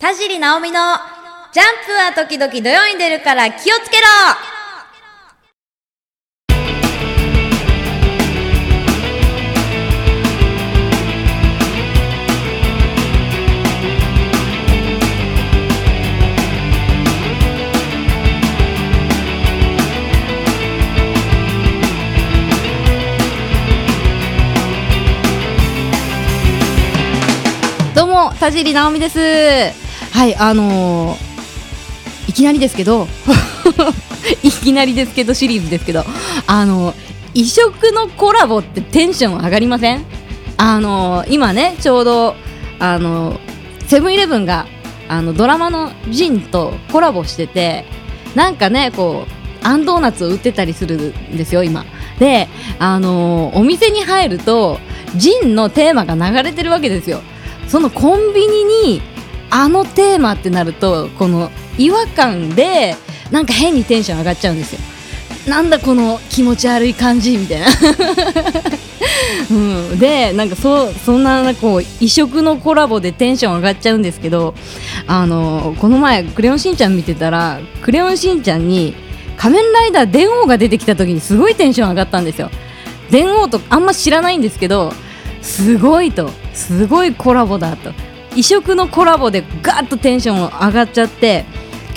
田尻直美のジャンプは時々土曜に出るから気をつけろ。どうも田尻直美です。はいあのーいきなりですけど いきなりですけどシリーズですけどあの異色のコラボってテンション上がりません？あの今ねちょうどあのセブンイレブンがあのドラマのジンとコラボしててなんかねこうあんドーナツを売ってたりするんですよ今。であのお店に入るとジンのテーマが流れてるわけですよ。そのコンビニにあのテーマってなるとこの違和感でなんか変にテンション上がっちゃうんですよ。なんだこの気持ち悪い感じみたいな、うん、でなんかそそんなこう異色のコラボでテンション上がっちゃうんですけどあのこの前「クレヨンしんちゃん」見てたら「クレヨンしんちゃん」に仮面ライダー電王が出てきた時にすごいテンション上がったんですよ。電王とあんま知らないんですけどすごいとすごいコラボだと。異色のコラボでガーッとテンション上がっちゃって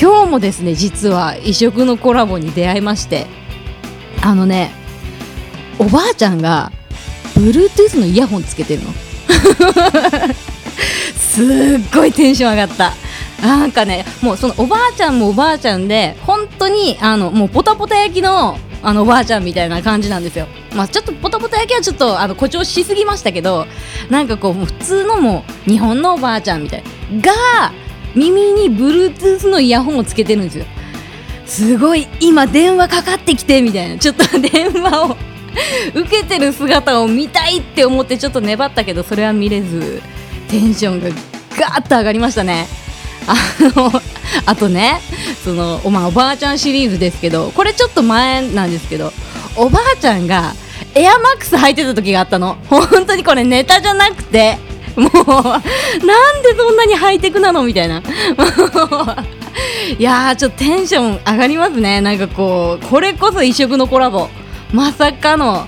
今日もですね実は異色のコラボに出会いましてあのねおばあちゃんが Bluetooth のイヤホンつけてるの。すっごいテンション上がった。なんかねもうそのおばあちゃんもおばあちゃんで本当にあのもうポタポタ焼きのあのおばあちゃんみたいな感じなんですよ。まあちょっとポタポタ焼きはちょっとあの誇張しすぎましたけどなんかこう普通のもう日本のおばあちゃんみたいが耳に Bluetooth のイヤホンをつけてるんですよ。すごい今電話かかってきてみたいなちょっと電話を受けてる姿を見たいって思ってちょっと粘ったけどそれは見れずテンションがガーッと上がりましたね。あの あとねそのお,、ま、おばあちゃんシリーズですけどこれちょっと前なんですけどおばあちゃんがエアマックス履いてた時があったの。本当にこれネタじゃなくてもうなんでそんなにハイテクなのみたいな。いやーちょっとテンション上がりますね。なんかこうこれこそ異色のコラボ。まさかの。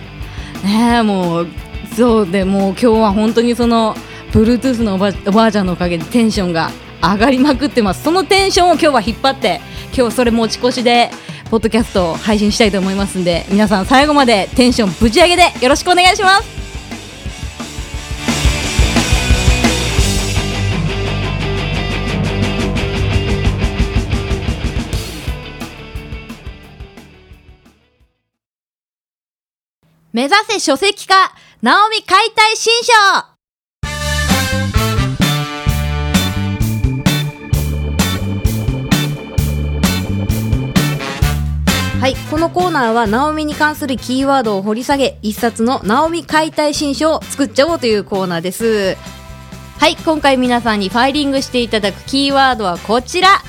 ねえもうそうでもう今日は本当にその Bluetooth のおばおばあちゃんのおかげでテンションが上がりまくってます。そのテンションを今日は引っ張って今日それ持ち越しでポッドキャストを配信したいと思いますんで皆さん最後までテンションぶち上げでよろしくお願いします。目指せ書籍化ナオミ解体新書。はい、このコーナーは、ナオミに関するキーワードを掘り下げ、一冊のナオミ解体新書を作っちゃおうというコーナーです。はい、今回皆さんにファイリングしていただくキーワードはこちら。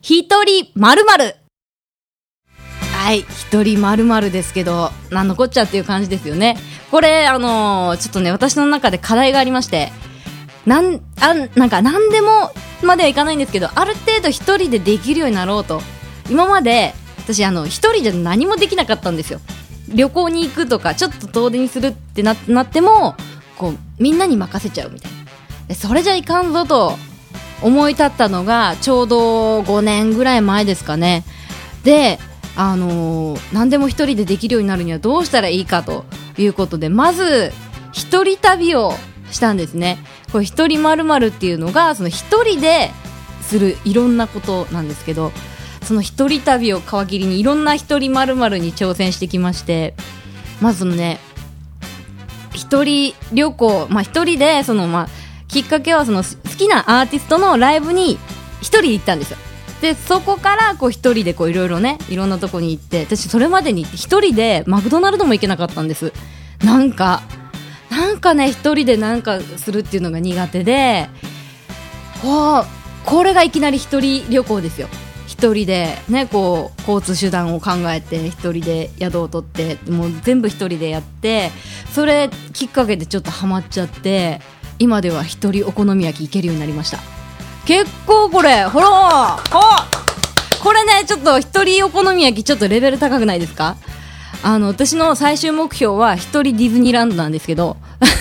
一人〇〇。はい、一人〇〇ですけど、なんのこっちゃっていう感じですよね。これ、あのーちょっとね、私の中で課題がありまして、なん、あ、なんか何でもまではいかないんですけど、ある程度一人でできるようになろうと。今まで、私あの一人じゃ何もできなかったんですよ。旅行に行くとかちょっと遠出にするってななってもこうみんなに任せちゃうみたいな。それじゃいかんぞと思い立ったのがちょうど5年ぐらい前ですかね。であのー何でも一人でできるようになるにはどうしたらいいかということでまず一人旅をしたんですね。これ一人まるっていうのがその一人でするいろんなことなんですけどその一人旅を皮切りにいろんな一人まるに挑戦してきましてまずね一人旅行まあ一人でそのまあきっかけはその好きなアーティストのライブに一人で行ったんですよ。でそこからこう一人でこういろいろねいろんなとこに行って私それまでに一人でマクドナルドも行けなかったんです。なんかなんかね一人でなんかするっていうのが苦手でこうこれがいきなり一人旅行ですよ。一人でねこう交通手段を考えて一人で宿を取ってもう全部一人でやってそれきっかけでちょっとハマっちゃって今では一人お好み焼き行けるようになりました。結構これほらこれねちょっと一人お好み焼きちょっとレベル高くないですか？あの私の最終目標は一人ディズニーランドなんですけど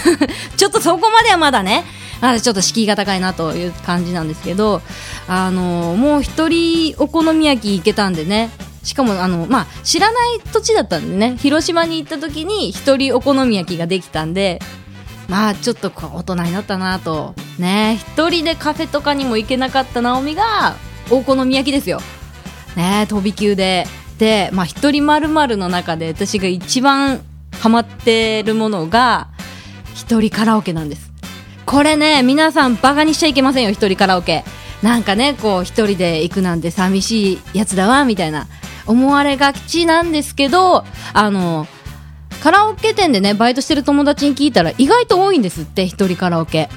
ちょっとそこまではまだねまだちょっと敷居が高いなという感じなんですけどあのもう一人お好み焼き行けたんでね。しかもあの、まあ、知らない土地だったんでね。広島に行った時に一人お好み焼きができたんでまあちょっと大人になったなと。ね一人でカフェとかにも行けなかった直美がお好み焼きですよ。ね飛び級で。で、まあ、一人まるの中で私が一番ハマってるものが一人カラオケなんです。これね皆さんバカにしちゃいけませんよ一人カラオケ。なんかねこう一人で行くなんて寂しいやつだわみたいな。思われがちなんですけどあのカラオケ店でねバイトしてる友達に聞いたら意外と多いんですって一人カラオケ。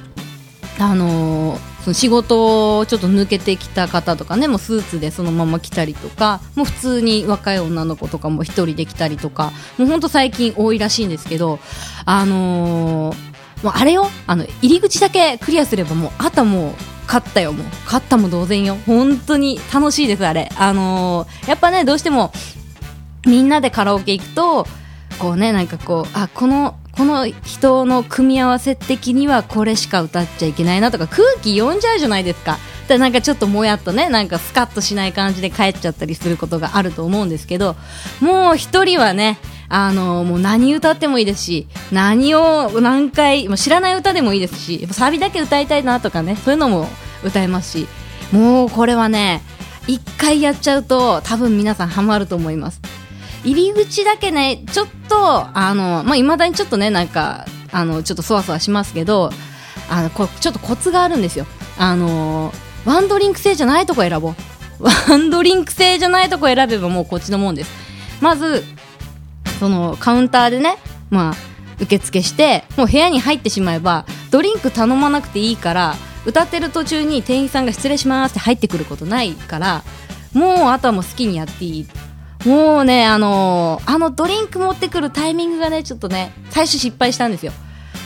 あのー、その仕事をちょっと抜けてきた方とかねもうスーツでそのまま来たりとかもう普通に若い女の子とかも一人で来たりとかもうほんと最近多いらしいんですけどあのー、もうあれよ。あの入り口だけクリアすればもうあともう勝ったよ。もう勝ったも同然よ。本当に楽しいですあれ。あのー、やっぱねどうしてもみんなでカラオケ行くとこうねなんかこうあこのこの人の組み合わせ的にはこれしか歌っちゃいけないなとか空気読んじゃうじゃないですか。でなんかちょっともやっとねなんかスカッとしない感じで帰っちゃったりすることがあると思うんですけどもう一人はねあのもう何歌ってもいいですし何を何回もう知らない歌でもいいですしサビだけ歌いたいなとかねそういうのも歌えますしもうこれはね一回やっちゃうと多分皆さんハマると思います入り口だけね、ちょっと、あの、まあ、未だにちょっとね、なんか、あの、ちょっとそわそわしますけど、あの、こちょっとコツがあるんですよ。あの、ワンドリンク制じゃないとこ選ぼう。ワンドリンク制じゃないとこ選べばもうこっちのもんです。まず、その、カウンターでね、まあ、受付して、もう部屋に入ってしまえば、ドリンク頼まなくていいから、歌ってる途中に店員さんが失礼しますって入ってくることないから、もうあとはもう好きにやっていいもうね、あのー、あのドリンク持ってくるタイミングがね、ちょっとね、最初失敗したんですよ。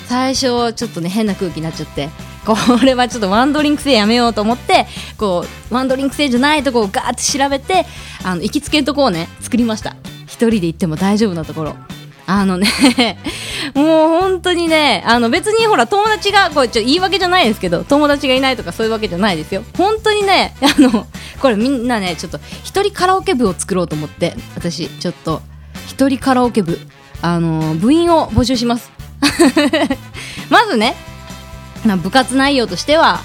最初、ちょっとね、変な空気になっちゃって、これはちょっとワンドリンク制やめようと思って、こう、ワンドリンク制じゃないとこをガーって調べて、あの、行きつけのとこをね、作りました。一人で行っても大丈夫なところ。あのね もう本当にね、あの別にほら友達が、これちょ言い訳じゃないですけど、友達がいないとかそういうわけじゃないですよ。本当にね、あの、これみんなね、ちょっと一人カラオケ部を作ろうと思って、私、ちょっと、一人カラオケ部、あの、部員を募集します。まずね、まあ、部活内容としては、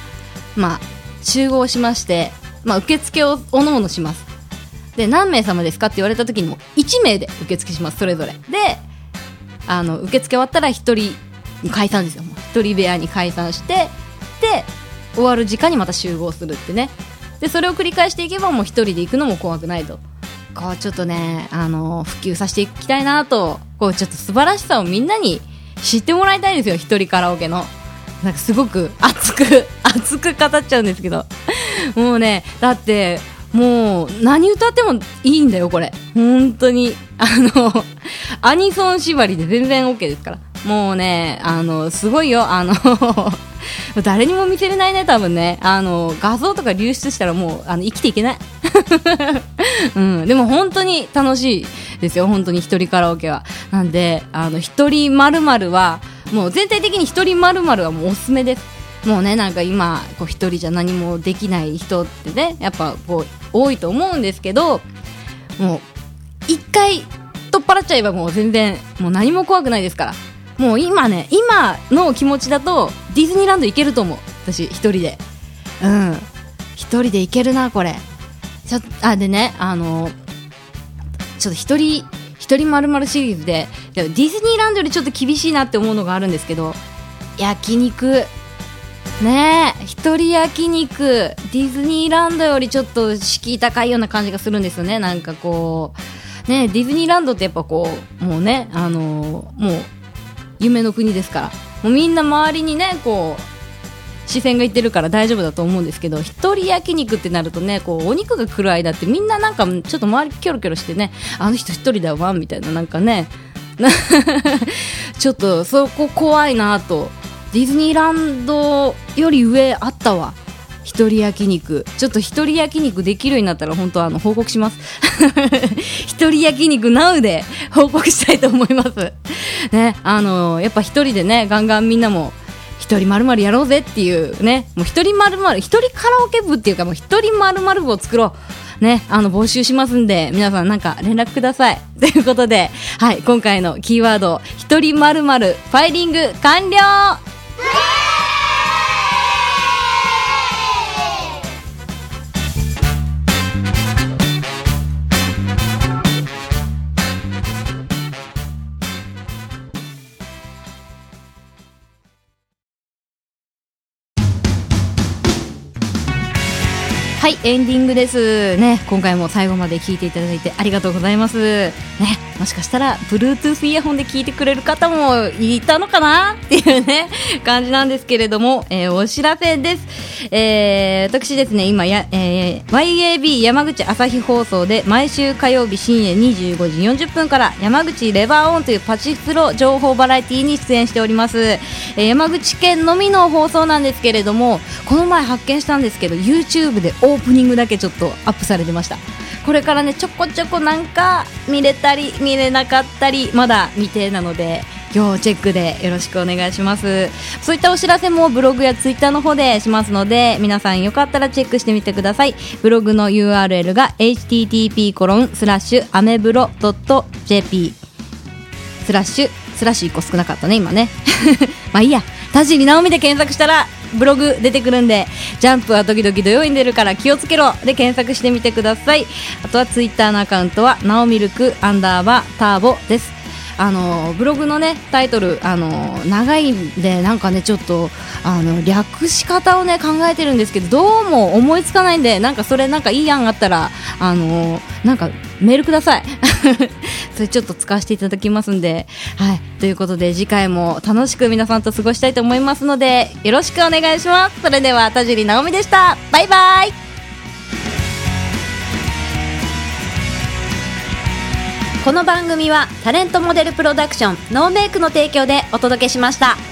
まあ、集合しまして、まあ、受付をおのおのします。で、何名様ですかって言われた時にも、1名で受付します、それぞれ。で、あの受付終わったら1人に解散ですよ。1人部屋に解散してで終わる時間にまた集合するってね。でそれを繰り返していけばもう1人で行くのも怖くないと。こうちょっとねあの普及させていきたいなとこうちょっと素晴らしさをみんなに知ってもらいたいんですよ一人カラオケの。なんかすごく熱く熱く語っちゃうんですけど。もうねだってもう何歌ってもいいんだよこれ。本当に。あのアニソン縛りで全然 OK ですから。もうねあのすごいよ。あの 誰にも見せれないね多分ね。あの画像とか流出したらもうあの生きていけない、うん、でも本当に楽しいですよ。本当に一人カラオケは。なんであの一人まるはもう全体的に一人まるはもうおすすめです。もうねなんか今こう一人じゃ何もできない人ってねやっぱこう多いと思うんですけどもう一回取っ払っちゃえばもう全然もう何も怖くないですから。もう今ね今の気持ちだとディズニーランド行けると思う。私一人で。うん。一人で行けるなこれ。ちょあでねあのちょっと一人一人まるまるシリーズでディズニーランドよりちょっと厳しいなって思うのがあるんですけど焼肉ねえ一人焼肉ディズニーランドよりちょっと敷居高いような感じがするんですよね。なんかこうねディズニーランドってやっぱこうもうねあのー、もう夢の国ですから。もうみんな周りにねこう視線がいってるから大丈夫だと思うんですけど一人焼肉ってなるとねこうお肉が来る間ってみんななんかちょっと周りキョロキョロしてねあの人一人だわみたいななんかね。ちょっとそこ怖いなとディズニーランドより上あったわ。一人焼肉。ちょっと一人焼肉できるようになったら本当あの報告します。一人焼肉 NOW で 報告したいと思います。ねあのやっぱ一人でねガンガンみんなも一人まるまるやろうぜっていうね。もう一人まるまる一人カラオケ部っていうかもう一人まるまる部を作ろう。ね、あの、募集しますんで、皆さんなんか連絡ください。ということで、はい、今回のキーワード、一人まるまるファイリング完了はいエンディングです。ね今回も最後まで聞いていただいてありがとうございます。ねもしかしたら Bluetooth イヤホンで聞いてくれる方もいたのかな？っていうね感じなんですけれども、えー、お知らせです、えー、私ですね今や、えー、YAB 山口朝日放送で毎週火曜日深夜25時40分から山口レバーオンというパチスロ情報バラエティに出演しております、えー、山口県のみの放送なんですけれどもこの前発見したんですけど YouTube でオープニングだけちょっとアップされてました。これからねちょこちょこなんか見れたり見れなかったりまだ未定なので要チェックでよろしくお願いします。そういったお知らせもブログやツイッターの方でしますので皆さんよかったらチェックしてみてください。ブログの URL が http コロンスラッシュアメブロドット .jp スラッシュスラッシュ1個少なかったね今ね。まあいいや。田尻直美で検索したらブログ出てくるんでジャンプは時々土曜に出るから気をつけろ。で検索してみてください。あとはツイッターのアカウントはなおミルクアンダーバーターボです。あのブログのねタイトルあの長いんでなんかねちょっとあの略し方をね考えてるんですけどどうも思いつかないんでなんかそれなんかいい案あったらあのなんかメールください。それちょっと使わせていただきますんで。はい。ということで次回も楽しく皆さんと過ごしたいと思いますのでよろしくお願いします。それでは田尻直美でした。バイバイ。この番組はタレントモデルプロダクションノーメイクの提供でお届けしました。